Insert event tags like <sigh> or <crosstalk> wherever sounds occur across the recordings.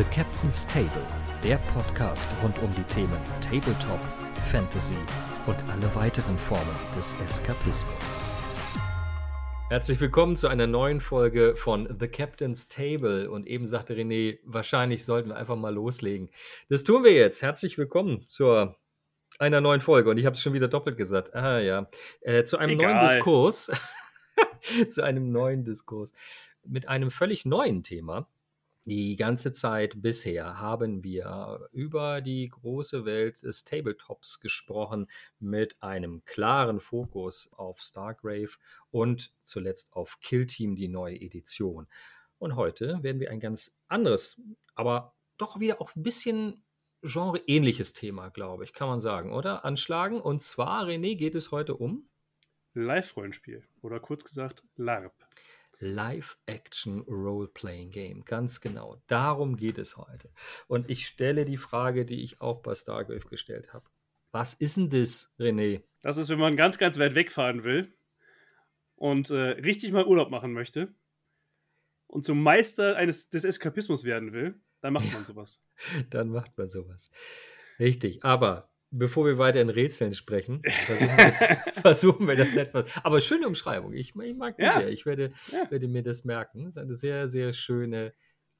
The Captain's Table, der Podcast rund um die Themen Tabletop, Fantasy und alle weiteren Formen des Eskapismus. Herzlich willkommen zu einer neuen Folge von The Captain's Table. Und eben sagte René, wahrscheinlich sollten wir einfach mal loslegen. Das tun wir jetzt. Herzlich willkommen zur einer neuen Folge. Und ich habe es schon wieder doppelt gesagt. Ah ja. Äh, zu einem Egal. neuen Diskurs. <laughs> zu einem neuen Diskurs. Mit einem völlig neuen Thema. Die ganze Zeit bisher haben wir über die große Welt des Tabletops gesprochen mit einem klaren Fokus auf Stargrave und zuletzt auf Kill Team, die neue Edition. Und heute werden wir ein ganz anderes, aber doch wieder auch ein bisschen genreähnliches Thema, glaube ich, kann man sagen, oder? Anschlagen. Und zwar, René, geht es heute um Live-Rollenspiel oder kurz gesagt LARP. Live-Action Role-Playing Game. Ganz genau. Darum geht es heute. Und ich stelle die Frage, die ich auch bei Stargrave gestellt habe. Was ist denn das, René? Das ist, wenn man ganz, ganz weit wegfahren will und äh, richtig mal Urlaub machen möchte und zum Meister eines, des Eskapismus werden will, dann macht man sowas. Dann macht man sowas. Richtig. Aber bevor wir weiter in Rätseln sprechen, <laughs> versuchen wir das, versuchen wir das etwas. Aber schöne Umschreibung. Ich, ich mag die Ja. sehr. Ich werde, Ja. werde mir das merken. Das ist eine sehr, sehr schöne.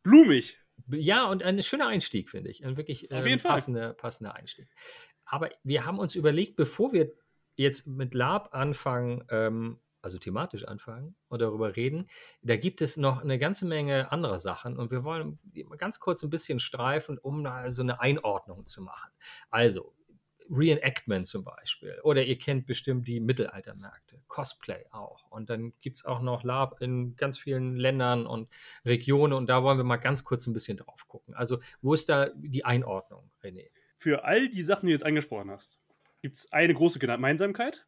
Blumig. Ja, und ein schöner Einstieg, finde ich. Ein wirklich ähm, passender, passender Einstieg. Aber wir haben uns überlegt, bevor wir jetzt mit Lab anfangen, ähm, also thematisch anfangen und darüber reden, da gibt es noch eine ganze Menge anderer Sachen und wir wollen ganz kurz ein bisschen streifen, um da so eine Einordnung zu machen. Also, Reenactment zum Beispiel. Oder ihr kennt bestimmt die Mittelaltermärkte, Cosplay auch. Und dann gibt es auch noch Lab in ganz vielen Ländern und Regionen und da wollen wir mal ganz kurz ein bisschen drauf gucken. Also, wo ist da die Einordnung, René? Für all die Sachen, die du jetzt angesprochen hast, gibt es eine große Gemeinsamkeit.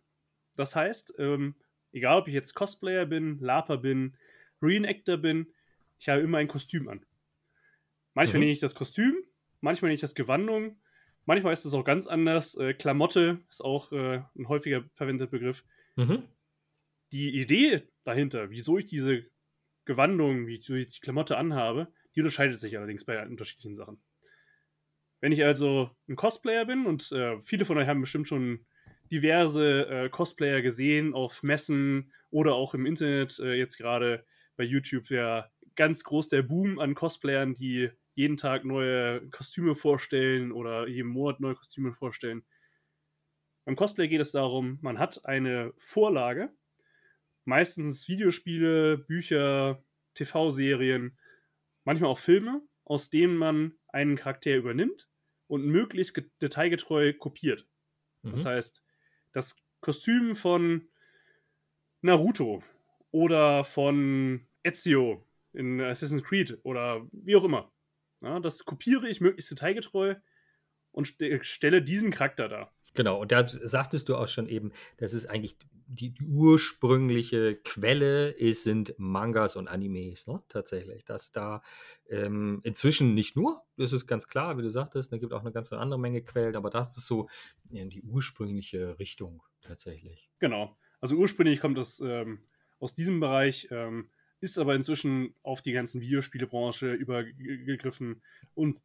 Das heißt, ähm, egal ob ich jetzt Cosplayer bin, LARPer bin, Reenactor bin, ich habe immer ein Kostüm an. Manchmal Mhm. nehme ich das Kostüm, manchmal nehme ich das Gewandung, manchmal ist es auch ganz anders. Äh, Klamotte ist auch äh, ein häufiger verwendeter Begriff. Mhm. Die Idee dahinter, wieso ich diese Gewandung, wie ich die Klamotte anhabe, die unterscheidet sich allerdings bei unterschiedlichen Sachen. Wenn ich also ein Cosplayer bin und äh, viele von euch haben bestimmt schon diverse äh, Cosplayer gesehen auf Messen oder auch im Internet, äh, jetzt gerade bei YouTube ja ganz groß der Boom an Cosplayern, die jeden Tag neue Kostüme vorstellen oder jeden Monat neue Kostüme vorstellen. Beim Cosplay geht es darum, man hat eine Vorlage, meistens Videospiele, Bücher, TV-Serien, manchmal auch Filme, aus denen man einen Charakter übernimmt und möglichst ge- detailgetreu kopiert. Das Mhm. heißt, das Kostüm von Naruto oder von Ezio in Assassin's Creed oder wie auch immer. Ja, das kopiere ich möglichst detailgetreu und ste stelle diesen Charakter dar. Genau, und da sagtest du auch schon eben, das ist eigentlich die, die ursprüngliche Quelle ist, sind Mangas und Animes, ne? Tatsächlich. Dass da ähm, inzwischen nicht nur, das ist ganz klar, wie du sagtest, da gibt auch eine ganze andere Menge Quellen, aber das ist so ja, die ursprüngliche Richtung tatsächlich. Genau. Also ursprünglich kommt das ähm, aus diesem Bereich, ähm, ist aber inzwischen auf die ganzen Videospielebranche übergegriffen und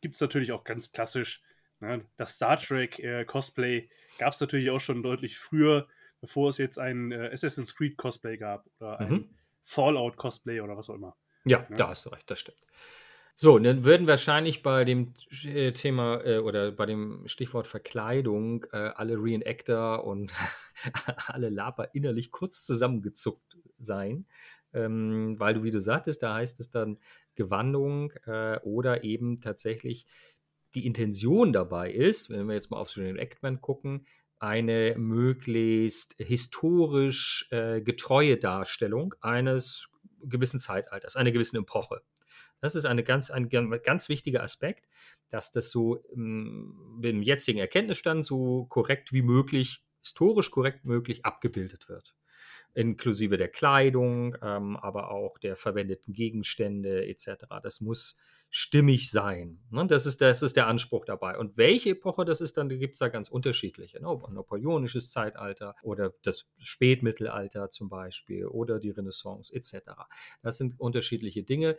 gibt es natürlich auch ganz klassisch. Ne? Das Star Trek äh, Cosplay gab es natürlich auch schon deutlich früher, bevor es jetzt ein äh, Assassin's Creed Cosplay gab oder ein Mhm. Fallout Cosplay oder was auch immer. Ja, Ja. da hast du recht, das stimmt. So, dann würden wahrscheinlich bei dem äh, Thema äh, oder bei dem Stichwort Verkleidung äh, alle Reenactor und <laughs> alle Laper innerlich kurz zusammengezuckt sein, ähm, weil du, wie du sagtest, da heißt es dann Gewandung äh, oder eben tatsächlich die Intention dabei ist, wenn wir jetzt mal aufs Reenactment gucken, eine möglichst historisch äh, getreue Darstellung eines gewissen Zeitalters, einer gewissen Epoche. Das ist eine ganz, ein gan- ganz wichtiger Aspekt, dass das so ähm, im jetzigen Erkenntnisstand so korrekt wie möglich, historisch korrekt möglich abgebildet wird. Inklusive der Kleidung, ähm, aber auch der verwendeten Gegenstände etc. Das muss stimmig sein. Ne? Das, ist, das ist der Anspruch dabei. Und welche Epoche das ist, dann gibt es da ganz unterschiedliche. Ne? Napoleonisches Zeitalter oder das Spätmittelalter zum Beispiel oder die Renaissance etc. Das sind unterschiedliche Dinge.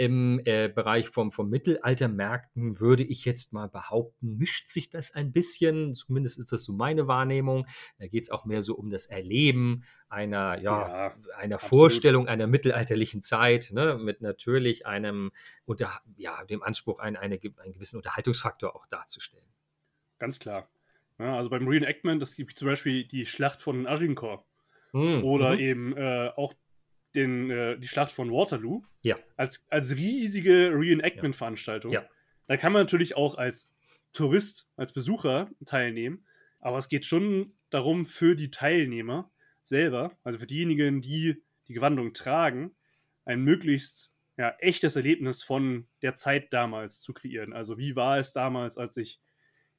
Im äh, Bereich vom, vom Mittelaltermärkten würde ich jetzt mal behaupten, mischt sich das ein bisschen, zumindest ist das so meine Wahrnehmung. Da geht es auch mehr so um das Erleben einer, ja, ja einer Vorstellung einer mittelalterlichen Zeit, ne, mit natürlich einem, unter, ja, dem Anspruch, einen, eine, einen gewissen Unterhaltungsfaktor auch darzustellen. Ganz klar. Ja, also beim Reenactment, das gibt zum Beispiel die Schlacht von Agincourt. Hm, oder mhm. eben äh, auch den, äh, die Schlacht von Waterloo ja. als, als riesige Reenactment-Veranstaltung. Ja. Da kann man natürlich auch als Tourist, als Besucher teilnehmen, aber es geht schon darum, für die Teilnehmer selber, also für diejenigen, die die Gewandung tragen, ein möglichst ja, echtes Erlebnis von der Zeit damals zu kreieren. Also wie war es damals, als ich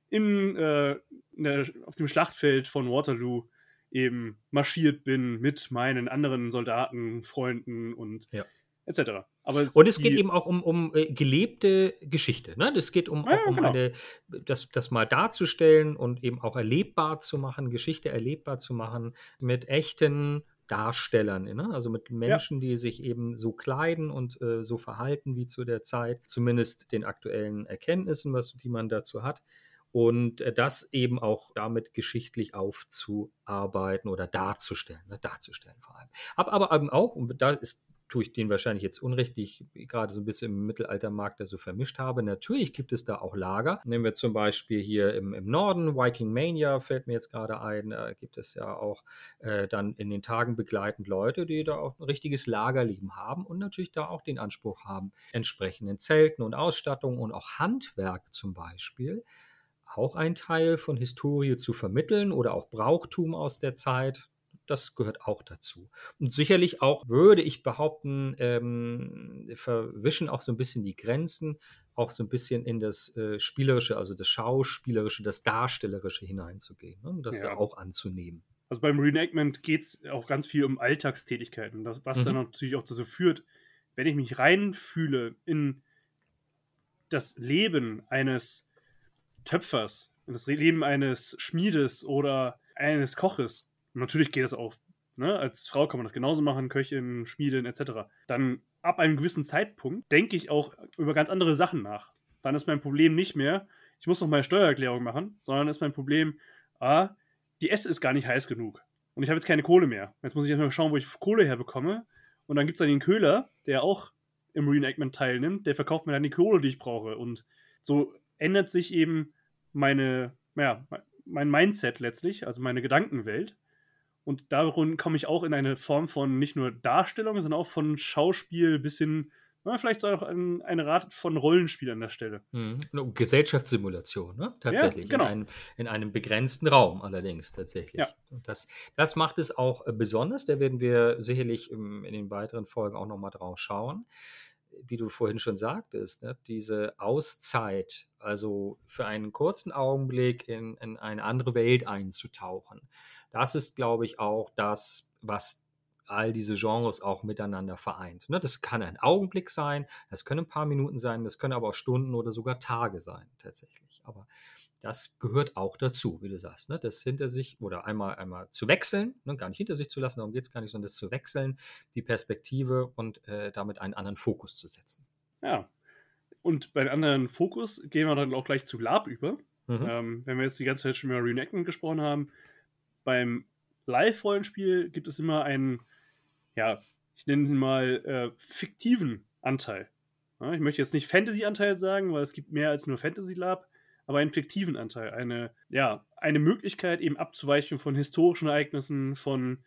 im, äh, der, auf dem Schlachtfeld von Waterloo eben marschiert bin mit meinen anderen Soldaten, Freunden und ja. etc. Aber es und es geht eben auch um, um äh, gelebte Geschichte. Ne? Es geht um, ja, um genau. eine, das, das mal darzustellen und eben auch erlebbar zu machen, Geschichte erlebbar zu machen mit echten Darstellern, ne? also mit Menschen, ja. die sich eben so kleiden und äh, so verhalten wie zu der Zeit, zumindest den aktuellen Erkenntnissen, was die man dazu hat und äh, das eben auch damit geschichtlich aufzuarbeiten oder darzustellen, ne, darzustellen vor allem. Aber, aber eben auch, und da ist tue ich den wahrscheinlich jetzt unrecht, die ich gerade so ein bisschen im Mittelaltermarkt da so vermischt habe. Natürlich gibt es da auch Lager. Nehmen wir zum Beispiel hier im, im Norden, Viking Mania fällt mir jetzt gerade ein, da gibt es ja auch äh, dann in den Tagen begleitend Leute, die da auch ein richtiges Lagerleben haben und natürlich da auch den Anspruch haben, entsprechenden Zelten und Ausstattung und auch Handwerk zum Beispiel auch ein Teil von Historie zu vermitteln oder auch Brauchtum aus der Zeit. Das gehört auch dazu. Und sicherlich auch, würde ich behaupten, ähm, verwischen auch so ein bisschen die Grenzen, auch so ein bisschen in das äh, Spielerische, also das Schauspielerische, das Darstellerische hineinzugehen ne? und das ja. auch anzunehmen. Also beim Reenactment geht es auch ganz viel um Alltagstätigkeiten, das, was mhm. dann natürlich auch dazu führt, wenn ich mich reinfühle in das Leben eines Töpfers, in das Leben eines Schmiedes oder eines Koches, natürlich geht das auch, ne? als Frau kann man das genauso machen, Köchin, Schmiedin etc., dann ab einem gewissen Zeitpunkt denke ich auch über ganz andere Sachen nach. Dann ist mein Problem nicht mehr, ich muss noch meine Steuererklärung machen, sondern ist mein Problem, ah, die Esse ist gar nicht heiß genug. Und ich habe jetzt keine Kohle mehr. Jetzt muss ich erstmal schauen, wo ich Kohle herbekomme. Und dann gibt es dann den Köhler, der auch im Reenactment teilnimmt, der verkauft mir dann die Kohle, die ich brauche. Und so ändert sich eben meine, ja, mein Mindset letztlich, also meine Gedankenwelt. Und darum komme ich auch in eine Form von nicht nur Darstellung, sondern auch von Schauspiel bis hin, na, vielleicht auch ein, eine Art von Rollenspiel an der Stelle. Mhm. Gesellschaftssimulation, ne? Tatsächlich. Ja, genau. in, einem, in, einem, begrenzten Raum allerdings tatsächlich. Ja. Und das, das macht es auch äh, besonders. Da werden wir sicherlich im, in den weiteren Folgen auch nochmal drauf schauen wie du vorhin schon sagtest, ne, diese Auszeit, also für einen kurzen Augenblick in, in eine andere Welt einzutauchen, das ist, glaube ich, auch das, was all diese Genres auch miteinander vereint. Ne, das kann ein Augenblick sein, das können ein paar Minuten sein, das können aber auch Stunden oder sogar Tage sein, tatsächlich. Aber das gehört auch dazu, wie du sagst, ne? das hinter sich oder einmal, einmal zu wechseln, ne? gar nicht hinter sich zu lassen, darum geht es gar nicht, sondern das zu wechseln, die Perspektive und äh, damit einen anderen Fokus zu setzen. Ja, und bei einem anderen Fokus gehen wir dann auch gleich zu Lab über. Mhm. Ähm, wenn wir jetzt die ganze Zeit schon über Reenactment gesprochen haben, beim Live-Rollenspiel gibt es immer einen, ja, ich nenne ihn mal äh, fiktiven Anteil. Ja, ich möchte jetzt nicht Fantasy-Anteil sagen, weil es gibt mehr als nur Fantasy Lab aber einen fiktiven Anteil. Eine, ja, eine Möglichkeit, eben abzuweichen von historischen Ereignissen, von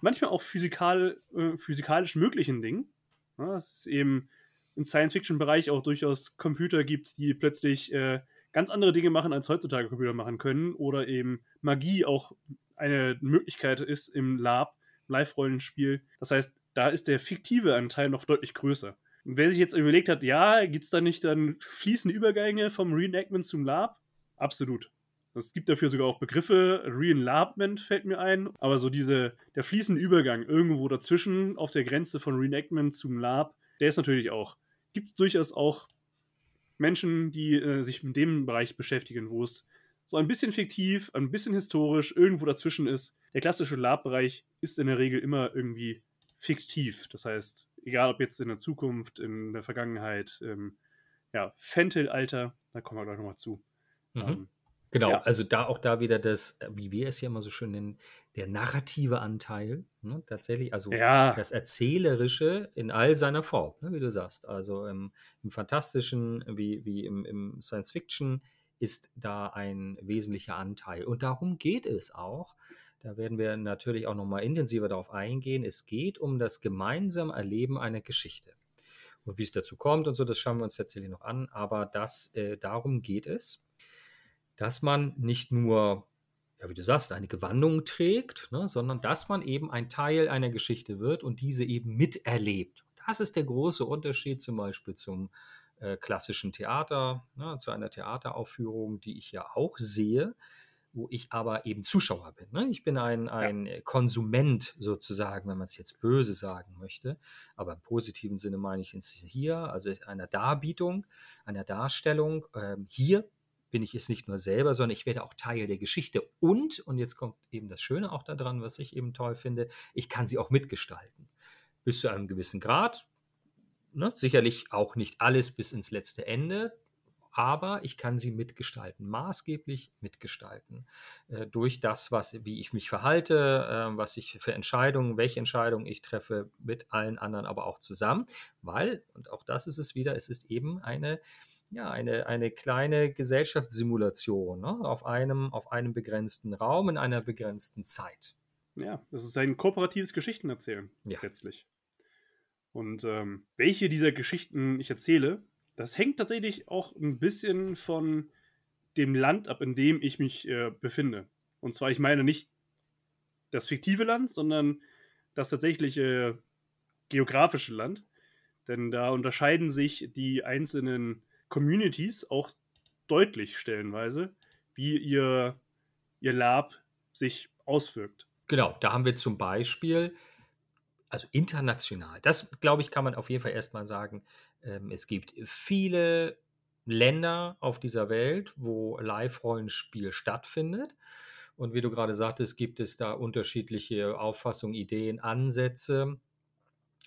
manchmal auch physikal, äh, physikalisch möglichen Dingen. Ja, es ist eben im Science-Fiction-Bereich auch durchaus Computer gibt, die plötzlich äh, ganz andere Dinge machen, als heutzutage Computer machen können. Oder eben Magie auch eine Möglichkeit ist im Lab, Live-Rollenspiel. Das heißt, da ist der fiktive Anteil noch deutlich größer. Wer sich jetzt überlegt hat, ja, gibt es da nicht dann fließende Übergänge vom Reenactment zum Lab? Absolut. Es gibt dafür sogar auch Begriffe. Reenlabment fällt mir ein. Aber so diese, der fließende Übergang irgendwo dazwischen auf der Grenze von Reenactment zum Lab, der ist natürlich auch. Gibt es durchaus auch Menschen, die äh, sich mit dem Bereich beschäftigen, wo es so ein bisschen fiktiv, ein bisschen historisch, irgendwo dazwischen ist. Der klassische Lab-Bereich ist in der Regel immer irgendwie fiktiv. Das heißt, egal ob jetzt in der Zukunft, in der Vergangenheit, im ja, Fentel-Alter, da kommen wir gleich nochmal zu. Mhm. Ähm, genau, ja. also da auch da wieder das, wie wir es ja immer so schön nennen, der narrative Anteil, ne, tatsächlich, also ja. das Erzählerische in all seiner Form, ne, wie du sagst. Also im, im Fantastischen, wie, wie im, im Science Fiction, ist da ein wesentlicher Anteil. Und darum geht es auch. Da werden wir natürlich auch nochmal intensiver darauf eingehen. Es geht um das gemeinsame Erleben einer Geschichte. Und wie es dazu kommt und so, das schauen wir uns tatsächlich noch an. Aber das, äh, darum geht es, dass man nicht nur, ja, wie du sagst, eine Gewandung trägt, ne, sondern dass man eben ein Teil einer Geschichte wird und diese eben miterlebt. Das ist der große Unterschied zum Beispiel zum äh, klassischen Theater, ne, zu einer Theateraufführung, die ich ja auch sehe, wo ich aber eben Zuschauer bin. Ne? Ich bin ein, ein ja. Konsument sozusagen, wenn man es jetzt böse sagen möchte. Aber im positiven Sinne meine ich es hier, also einer Darbietung, einer Darstellung. Ähm, hier bin ich es nicht nur selber, sondern ich werde auch Teil der Geschichte. Und, und jetzt kommt eben das Schöne auch daran, was ich eben toll finde, ich kann sie auch mitgestalten. Bis zu einem gewissen Grad, Ne? Sicherlich auch nicht alles bis ins letzte Ende, aber ich kann sie mitgestalten, maßgeblich mitgestalten. Äh, durch das, was, wie ich mich verhalte, äh, was ich für Entscheidungen, welche Entscheidungen ich treffe, mit allen anderen aber auch zusammen. Weil, und auch das ist es wieder, es ist eben eine, ja, eine, eine kleine Gesellschaftssimulation ne? auf, einem, auf einem begrenzten Raum in einer begrenzten Zeit. Ja, das ist ein kooperatives Geschichtenerzählen, ja. letztlich. Und ähm, welche dieser Geschichten ich erzähle, das hängt tatsächlich auch ein bisschen von dem Land ab, in dem ich mich äh, befinde. Und zwar, ich meine nicht das fiktive Land, sondern das tatsächliche geografische Land. Denn da unterscheiden sich die einzelnen Communities auch deutlich stellenweise, wie ihr, ihr Lab sich auswirkt. Genau, da haben wir zum Beispiel also international, das glaube ich, kann man auf jeden Fall erstmal sagen. Ähm, es gibt viele Länder auf dieser Welt, wo Live-Rollenspiel stattfindet. Und wie du gerade sagtest, gibt es da unterschiedliche Auffassungen, Ideen, Ansätze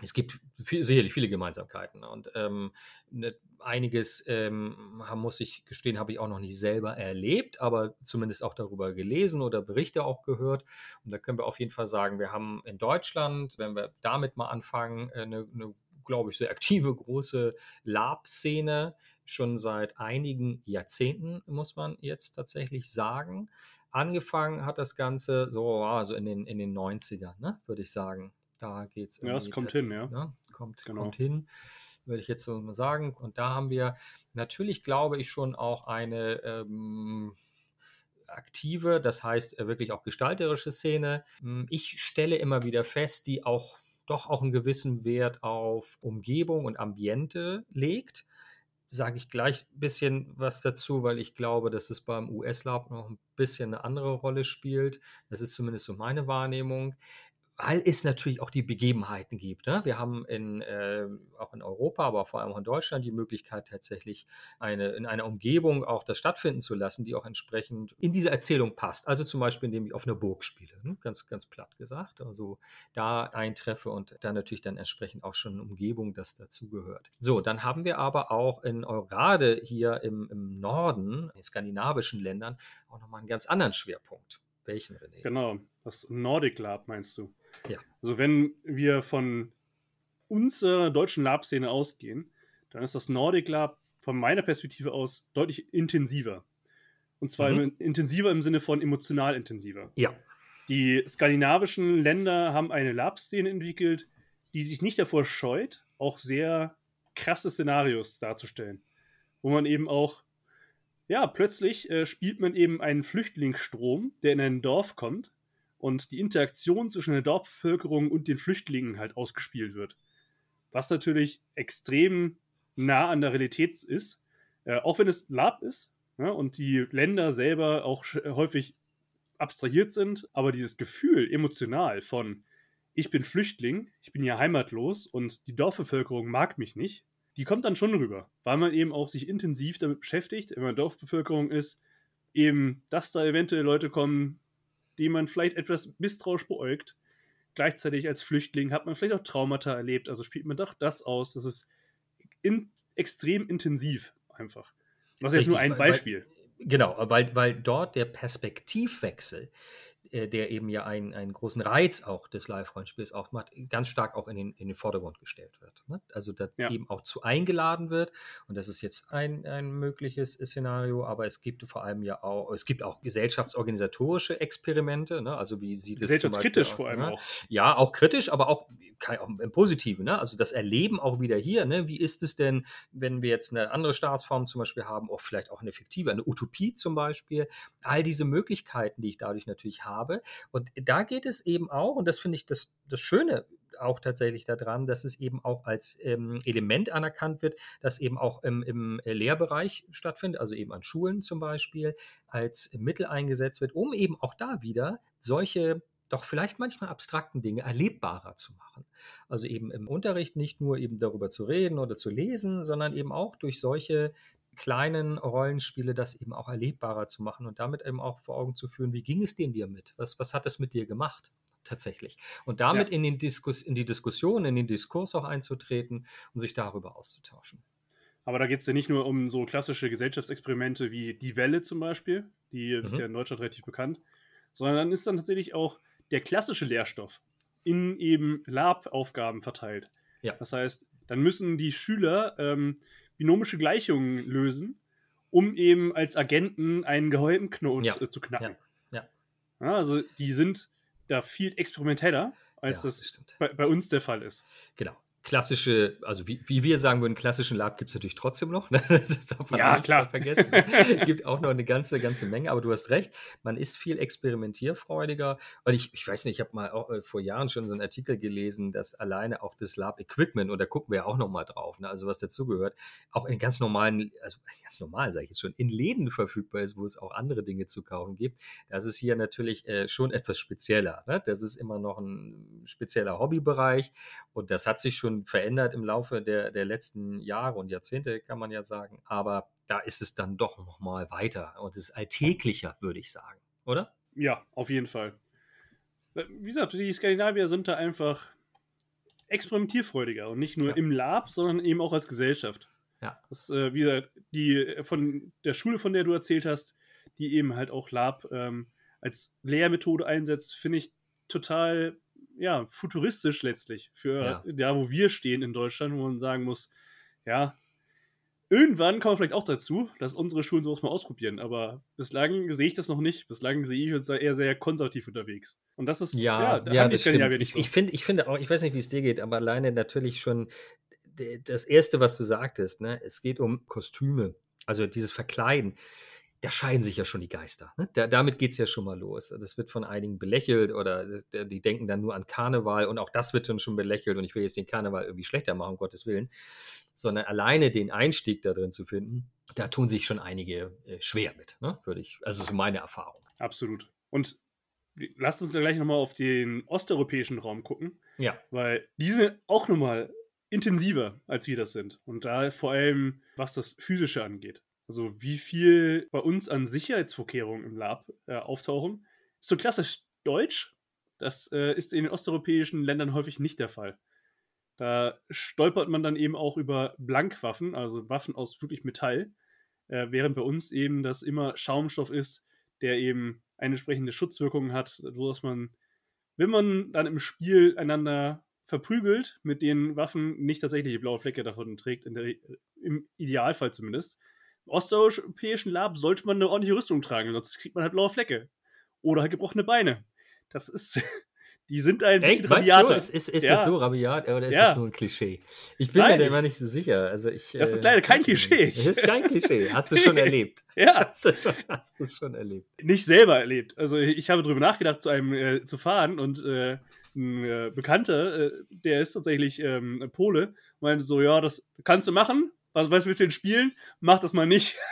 es gibt viel, sicherlich viele Gemeinsamkeiten und ähm, ne, einiges ähm, muss ich gestehen, habe ich auch noch nicht selber erlebt, aber zumindest auch darüber gelesen oder Berichte auch gehört. Und da können wir auf jeden Fall sagen, wir haben in Deutschland, wenn wir damit mal anfangen, eine, äh, eine glaube ich, sehr aktive große Lab-Szene schon seit einigen Jahrzehnten, muss man jetzt tatsächlich sagen. Angefangen hat das Ganze so also in, den, in den 90ern, ne, würde ich sagen. Da geht es. Ja, es kommt hin, ja. Ne? Kommt, genau. kommt hin, würde ich jetzt so mal sagen. Und da haben wir natürlich, glaube ich, schon auch eine ähm, aktive, das heißt äh, wirklich auch gestalterische Szene. Hm, ich stelle immer wieder fest, die auch doch auch einen gewissen Wert auf Umgebung und Ambiente legt sage ich gleich ein bisschen was dazu, weil ich glaube, dass es beim US-Lab noch ein bisschen eine andere Rolle spielt. Das ist zumindest so meine Wahrnehmung weil es natürlich auch die Begebenheiten gibt. Ne? Wir haben in, äh, auch in Europa, aber vor allem auch in Deutschland die Möglichkeit tatsächlich eine, in einer Umgebung auch das stattfinden zu lassen, die auch entsprechend in diese Erzählung passt. Also zum Beispiel, indem ich auf einer Burg spiele, ne? ganz, ganz platt gesagt. Also da eintreffe und da natürlich dann entsprechend auch schon eine Umgebung, das dazugehört. So, dann haben wir aber auch in gerade hier im, im Norden, in skandinavischen Ländern, auch nochmal einen ganz anderen Schwerpunkt. Welchen, René? Genau, das Nordic Lab meinst du. Ja. Also wenn wir von unserer deutschen Lab-Szene ausgehen, dann ist das Nordic Lab von meiner Perspektive aus deutlich intensiver. Und zwar mhm. intensiver im Sinne von emotional intensiver. Ja. Die skandinavischen Länder haben eine Lab-Szene entwickelt, die sich nicht davor scheut, auch sehr krasse Szenarios darzustellen. Wo man eben auch, ja, plötzlich äh, spielt man eben einen Flüchtlingsstrom, der in ein Dorf kommt und die Interaktion zwischen der Dorfbevölkerung und den Flüchtlingen halt ausgespielt wird. Was natürlich extrem nah an der Realität ist, äh, auch wenn es Lab ist ja, ne, und die Länder selber auch häufig abstrahiert sind, aber dieses Gefühl emotional von ich bin Flüchtling, ich bin hier heimatlos und die Dorfbevölkerung mag mich nicht, die kommt dann schon rüber, weil man eben auch sich intensiv damit beschäftigt, wenn man Dorfbevölkerung ist, eben, dass da eventuell Leute kommen, die man vielleicht etwas misstrauisch beäugt. Gleichzeitig als Flüchtling hat man vielleicht auch Traumata erlebt, also spielt man doch das aus. Das ist in, extrem intensiv einfach. Das ist jetzt nur ein Beispiel. Weil, genau, weil, weil dort der Perspektivwechsel äh, der eben ja einen, einen großen Reiz auch des Live-Rollenspiels auch macht, ganz stark auch in den, in den Vordergrund gestellt wird. Ne? Also da ja. eben auch zu eingeladen wird. Und das ist jetzt ein, ein mögliches Szenario, aber es gibt vor allem ja auch, es gibt auch gesellschaftsorganisatorische Experimente, ne? also wie sieht es Gesellschaftskritisch vor allem ne? auch. Ja, auch kritisch, aber auch, auch im Positiven. Ne? Also das Erleben auch wieder hier. Ne? Wie ist es denn, wenn wir jetzt eine andere Staatsform zum Beispiel haben, auch vielleicht auch eine fiktive, eine Utopie zum Beispiel. All diese Möglichkeiten, die ich dadurch natürlich habe, habe. Und da geht es eben auch, und das finde ich das, das Schöne auch tatsächlich daran, dass es eben auch als ähm, Element anerkannt wird, das eben auch im, im Lehrbereich stattfindet, also eben an Schulen zum Beispiel, als Mittel eingesetzt wird, um eben auch da wieder solche doch vielleicht manchmal abstrakten Dinge erlebbarer zu machen. Also eben im Unterricht nicht nur eben darüber zu reden oder zu lesen, sondern eben auch durch solche kleinen Rollenspiele das eben auch erlebbarer zu machen und damit eben auch vor Augen zu führen, wie ging es denn dir mit? Was, was hat es mit dir gemacht? Tatsächlich. Und damit ja. in, den Diskus, in die Diskussion, in den Diskurs auch einzutreten und sich darüber auszutauschen. Aber da geht es ja nicht nur um so klassische Gesellschaftsexperimente wie Die Welle zum Beispiel, die mhm. ist ja in Deutschland relativ bekannt, sondern dann ist dann tatsächlich auch der klassische Lehrstoff in eben Lab-Aufgaben verteilt. Ja. Das heißt, dann müssen die Schüler ähm, binomische Gleichungen lösen, um eben als Agenten einen gehäumten Knoten ja. zu knacken. Ja. ja. Also die sind da viel experimenteller, als das, das bei, bei, uns der Fall ist. Genau klassische, also wie, wie wir sagen würden, klassischen Lab gibt es natürlich trotzdem noch. Ne? <laughs> Das darf man ja, klar. vergessen. <laughs> gibt auch noch eine ganze, ganze Menge, aber du hast recht, man ist viel experimentierfreudiger. Und ich, ich weiß nicht, ich habe mal auch, äh, vor Jahren schon so einen Artikel gelesen, dass alleine auch das Lab-Equipment, und da gucken wir ja auch nochmal drauf, ne? also was dazugehört, auch in ganz normalen, also <laughs> ganz normal sage ich jetzt schon, in Läden verfügbar ist, wo es auch andere Dinge zu kaufen gibt. Das ist hier natürlich äh, schon etwas spezieller. Ne? Das ist immer noch ein spezieller Hobbybereich und das hat sich schon schon verändert im Laufe der, der letzten Jahre und Jahrzehnte, kann man ja sagen. Aber da ist es dann doch noch mal weiter und es ist alltäglicher, würde ich sagen, oder? Ja, auf jeden Fall. Äh, wie gesagt, die Skandinavier sind da einfach experimentierfreudiger und nicht nur ja. im Lab, sondern eben auch als Gesellschaft. Ja. Das, äh, wie gesagt, die äh, von der Schule, von der du erzählt hast, die eben halt auch Lab ähm, als Lehrmethode einsetzt, finde ich total ja, futuristisch letztlich für ja. da, wo wir stehen in Deutschland, wo man sagen muss, ja, irgendwann kommen wir vielleicht auch dazu, dass unsere Schulen sowas mal ausprobieren, aber bislang sehe ich das noch nicht. Bislang sehe ich uns da eher sehr konservativ unterwegs. Und das ist, ja, ja, ja das stimmt. Ja ich, so. ich finde, ich finde auch, ich weiß nicht, wie es dir geht, aber alleine natürlich schon das Erste, was du sagtest, ne, es geht um Kostüme, also dieses Verkleiden da scheiden sich ja schon die Geister. Ne? Da, damit geht es ja schon mal los. Das wird von einigen belächelt oder die denken dann nur an Karneval und auch das wird dann schon belächelt und ich will jetzt den Karneval irgendwie schlechter machen, um Gottes Willen, sondern alleine den Einstieg da drin zu finden, da tun sich schon einige äh, schwer mit, ne? würde ich, also so meine Erfahrung. Absolut. Und lasst uns gleich nochmal auf den osteuropäischen Raum gucken. Ja. Weil die sind auch nochmal intensiver, als wir das sind. Und da vor allem, was das Physische angeht. Also wie viel bei uns an Sicherheitsvorkehrungen im Lab äh, auftauchen, ist so klassisch deutsch. Das äh, ist in den osteuropäischen Ländern häufig nicht der Fall. Da stolpert man dann eben auch über Blankwaffen, also Waffen aus wirklich Metall, äh, während bei uns eben das immer Schaumstoff ist, der eben eine entsprechende Schutzwirkung hat, sodass man, wenn man dann im Spiel einander verprügelt, mit den Waffen nicht tatsächlich blaue Flecke davon trägt, der, im Idealfall zumindest, osteuropäischen Lab sollte man eine ordentliche Rüstung tragen, sonst kriegt man halt blaue Flecke. Oder halt gebrochene Beine. Das ist. <laughs> Die sind ein bisschen rabiater. Ist, ist, ist ja. das so rabiat oder ist ja. das nur ein Klischee? Ich bin Nein, mir da immer nicht so sicher. Also ich, das ist leider kein äh, Klischee. Das ist kein Klischee. Hast du schon <laughs> erlebt? ja. Hast du schon, hast du schon erlebt? Nicht selber erlebt. Also ich habe darüber nachgedacht, zu einem äh, zu fahren und äh, ein äh, Bekannter, äh, der ist tatsächlich ähm, Pole, meinte so, ja, das kannst du machen, was, was willst du denn spielen? Mach das mal nicht. <laughs>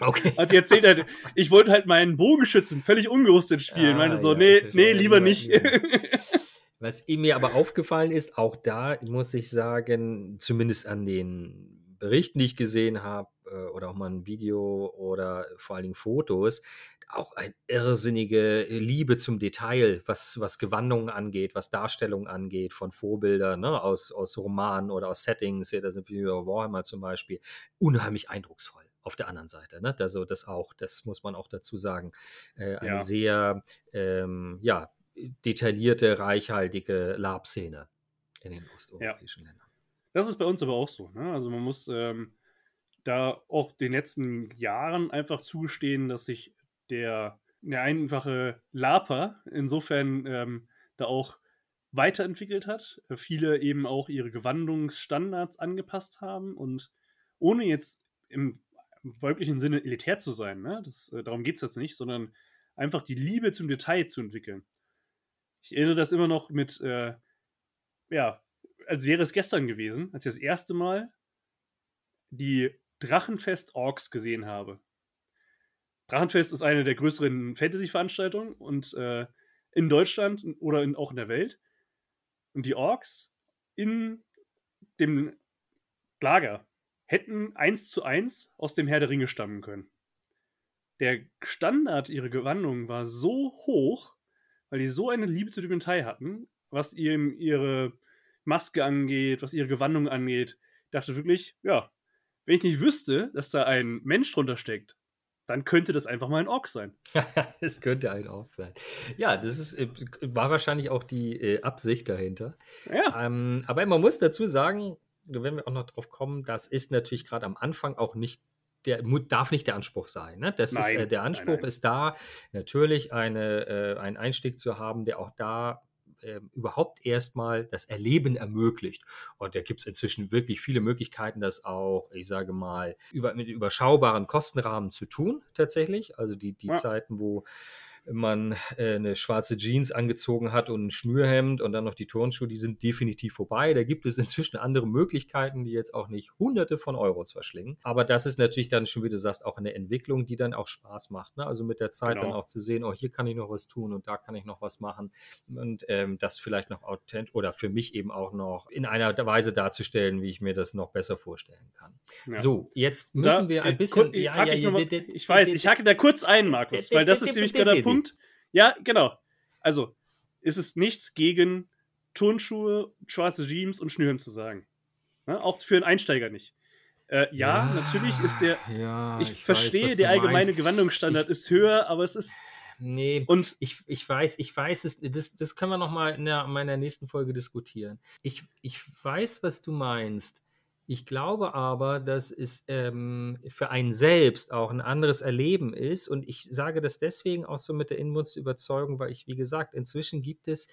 Okay. Als ich erzählt hat, ich wollte halt meinen Bogenschützen völlig ungerüstet spielen. Ah, meinte so, ja, nee, nee, lieber nicht. <laughs> Was mir aber aufgefallen ist, auch da muss ich sagen, zumindest an den Berichten, die ich gesehen habe, äh, oder auch mal ein Video oder vor allen Dingen Fotos, auch eine irrsinnige Liebe zum Detail, was, was Gewandungen angeht, was Darstellungen angeht, von Vorbildern ne, aus, aus Romanen oder aus Settings, ja, da sind wir über Warhammer zum Beispiel, unheimlich eindrucksvoll auf der anderen Seite. Ne? Also das auch, das muss man auch dazu sagen, äh, eine ja. sehr ähm, ja, detaillierte, reichhaltige Lab-Szene in den osteuropäischen ja. Ländern. Das ist bei uns aber auch so. Ne? Also man muss ähm, da auch den letzten Jahren einfach zugestehen, dass sich der, der einfache Laper insofern ähm, da auch weiterentwickelt hat. Viele eben auch ihre Gewandungsstandards angepasst haben und ohne jetzt im, folglichen Sinne elitär zu sein, ne? das, äh, darum geht es jetzt nicht, sondern einfach die Liebe zum Detail zu entwickeln. Ich erinnere das immer noch mit, äh, ja, als wäre es gestern gewesen, als ich das erste Mal die Drachenfest-Orks gesehen habe. Drachenfest ist eine der größeren Fantasy-Veranstaltungen und äh, in Deutschland oder in, auch in der Welt. Und die Orks in dem Lager hätten eins zu eins aus dem Herr der Ringe stammen können. Der Standard ihrer Gewandung war so hoch, weil die so eine Liebe zu dem Detail hatten, was ihm ihre Maske angeht, was ihre Gewandung angeht. Ich dachte wirklich, ja, wenn ich nicht wüsste, dass da ein Mensch drunter steckt, dann könnte das einfach mal ein Ork sein. <laughs> Es könnte ein Ork sein. Ja, das ist, äh, war wahrscheinlich auch die äh, Absicht dahinter. Ja. Ähm, aber man muss dazu sagen, wenn wir auch noch drauf kommen, das ist natürlich gerade am Anfang auch nicht der darf nicht der Anspruch sein. Ne? Das nein, ist, äh, der Anspruch nein, nein. ist da, natürlich eine, äh, einen Einstieg zu haben, der auch da äh, überhaupt erstmal das Erleben ermöglicht. Und da gibt es inzwischen wirklich viele Möglichkeiten, das auch, ich sage mal, über, mit überschaubaren Kostenrahmen zu tun, tatsächlich. Also die, die ja. Zeiten, wo man äh, eine schwarze Jeans angezogen hat und ein Schnürhemd und dann noch die Turnschuhe, die sind definitiv vorbei. Da gibt es <laughs> inzwischen andere Möglichkeiten, die jetzt auch nicht hunderte von Euros verschlingen. Aber das ist natürlich dann schon, wie du sagst, auch eine Entwicklung, die dann auch Spaß macht. Ne? Also mit der Zeit genau. dann auch zu sehen, oh, hier kann ich noch was tun und da kann ich noch was machen. Und ähm, das vielleicht noch authentisch oder für mich eben auch noch in einer Weise darzustellen, wie ich mir das noch besser vorstellen kann. Ja. So, jetzt müssen da, wir ein bisschen. Ja, ja, ich, mal, ich weiß, ich hake da kurz ein, Markus, weil das ist nämlich gerade der Punkt. Punkt. Ja, genau. Also, ist es nichts gegen Turnschuhe, schwarze Jeans und Schnürhemd zu sagen. Ne? Auch für einen Einsteiger nicht. Äh, ja, ja, natürlich ist der. Ja, ich, ich, verstehe, weiß, der allgemeine meinst. Gewandungsstandard ich, ist höher, aber es ist. Nee, und ich, ich weiß, ich weiß es, das, das können wir nochmal in der, meiner nächsten Folge diskutieren. Ich, ich weiß, was du meinst. Ich glaube aber, dass es ähm, für einen selbst auch ein anderes Erleben ist. Und ich sage das deswegen auch so mit der Inbrunstüberzeugung, weil ich, wie gesagt, inzwischen gibt es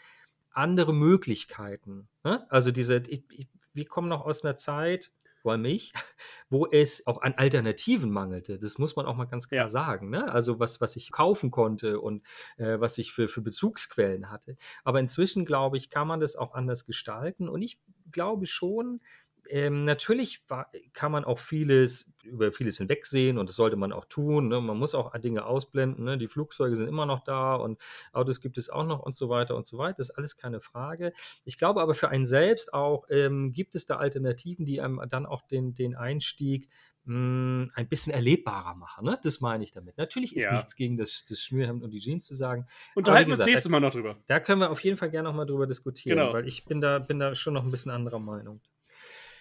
andere Möglichkeiten. Ne? Also diese, ich, ich, wir kommen noch aus einer Zeit, vor allem ich, wo es auch an Alternativen mangelte. Das muss man auch mal ganz klar ja. sagen. Ne? Also was, was ich kaufen konnte und äh, was ich für, für Bezugsquellen hatte. Aber inzwischen, glaube ich, kann man das auch anders gestalten. Und ich glaube schon, ähm, natürlich war, kann man auch vieles über vieles hinwegsehen und das sollte man auch tun. Ne? Man muss auch Dinge ausblenden. Ne? Die Flugzeuge sind immer noch da und Autos gibt es auch noch und so weiter und so weiter. Das ist alles keine Frage. Ich glaube aber für einen selbst auch ähm, gibt es da Alternativen, die einem dann auch den, den Einstieg mh, hm, ein bisschen erlebbarer machen. Ne? Das meine ich damit. Natürlich ist ja. nichts gegen das, das Schnürhemd und die Jeans zu sagen. Unterhalten wir das nächste Mal noch drüber. Da können wir auf jeden Fall gerne noch mal drüber diskutieren, genau. weil ich bin da, bin da schon noch ein bisschen anderer Meinung.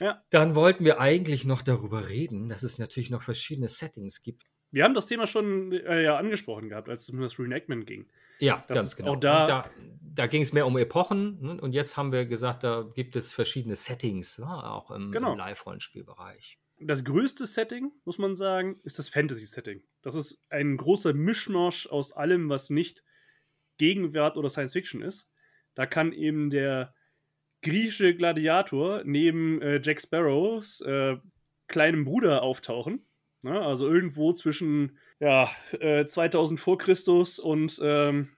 Ja. Dann wollten wir eigentlich noch darüber reden, dass es natürlich noch verschiedene Settings gibt. Wir haben das Thema schon äh, ja, angesprochen gehabt, als es um das Reenactment ging. Ja, das ganz genau. Auch da, da, da ging es mehr um Epochen ne? und jetzt haben wir gesagt, da gibt es verschiedene Settings, ne? auch im, genau. im Live-Rollenspielbereich. Das größte Setting, muss man sagen, ist das Fantasy-Setting. Das ist ein großer Mischmasch aus allem, was nicht Gegenwart oder Science Fiction ist. Da kann eben der griechische Gladiator neben äh, Jack Sparrows äh, kleinem Bruder auftauchen. Ne? Also irgendwo zwischen ja, äh, 2000 vor Christus und ähm,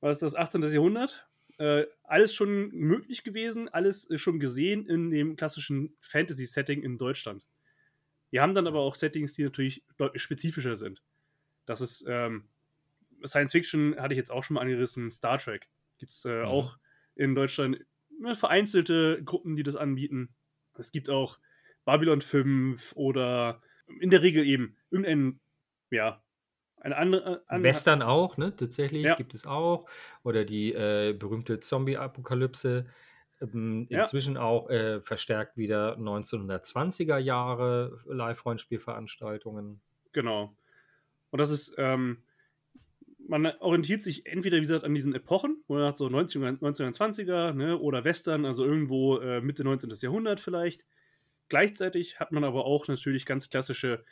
was ist das, 18. Jahrhundert. Äh, alles schon möglich gewesen, alles schon gesehen in dem klassischen Fantasy-Setting in Deutschland. Wir haben dann aber auch Settings, die natürlich deutlich spezifischer sind. Das ist ähm, Science Fiction, hatte ich jetzt auch schon mal angerissen, Star Trek. Gibt es äh, mhm. auch in Deutschland vereinzelte Gruppen, die das anbieten. Es gibt auch Babylon 5 oder in der Regel eben irgendein, ja, eine andere. Äh, Western auch, ne? Tatsächlich ja. gibt es auch. Oder die äh, berühmte Zombie-Apokalypse. Ähm, inzwischen ja. auch äh, verstärkt wieder 1920er Jahre Live-Rollenspielveranstaltungen. Genau. Und das ist, ähm, man orientiert sich entweder, wie gesagt, an diesen Epochen, wo man sagt so 19, 1920er ne, oder Western, also irgendwo äh, Mitte 19. Jahrhundert vielleicht. Gleichzeitig hat man aber auch natürlich ganz klassische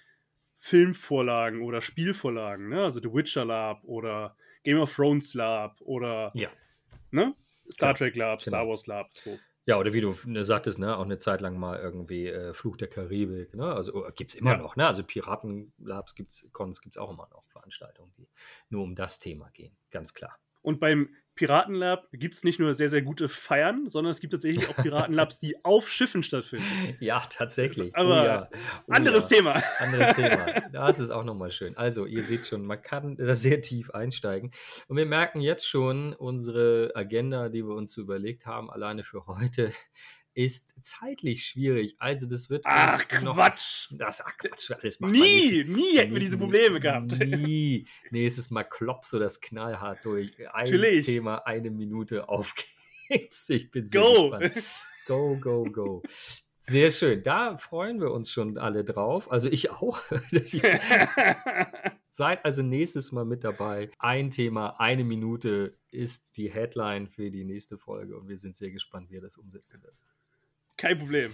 Filmvorlagen oder Spielvorlagen, ne? also The Witcher Lab oder Game of Thrones Lab oder ja. ne? Star Trek Lab, genau. Star Wars Lab. So. Ja, oder wie du ne, sagtest, ne, auch eine Zeit lang mal irgendwie äh, Fluch der Karibik, ne? Also oh, gibt es immer ja. noch, ne? Also Piratenlabs gibt's, Cons gibt es auch immer noch Veranstaltungen, die nur um das Thema gehen, ganz klar. Und beim Piratenlab gibt es nicht nur sehr, sehr gute Feiern, sondern es gibt tatsächlich auch Piratenlabs, die auf Schiffen stattfinden. <laughs> Ja, tatsächlich. Aber oh ja. Oh anderes ja. Thema. Anderes Thema. Das ist auch nochmal schön. Also, ihr seht schon, man kann da sehr tief einsteigen. Und wir merken jetzt schon, unsere Agenda, die wir uns überlegt haben, alleine für heute, ist zeitlich schwierig. Also das wird ach Quatsch. das ach Quatsch, alles nie, nie hätten wir diese Probleme gehabt. Nie. Nee, es ist mal klopfst du das knallhart durch. Ein Natürlich. Thema, eine Minute auf geht's. Ich bin sehr go. gespannt. Go, go, go. Sehr schön. Da freuen wir uns schon alle drauf. Also ich auch. <laughs> Seid also nächstes Mal mit dabei. Ein Thema, eine Minute ist die Headline für die nächste Folge und wir sind sehr gespannt, wie er das umsetzen wird. Kein Problem.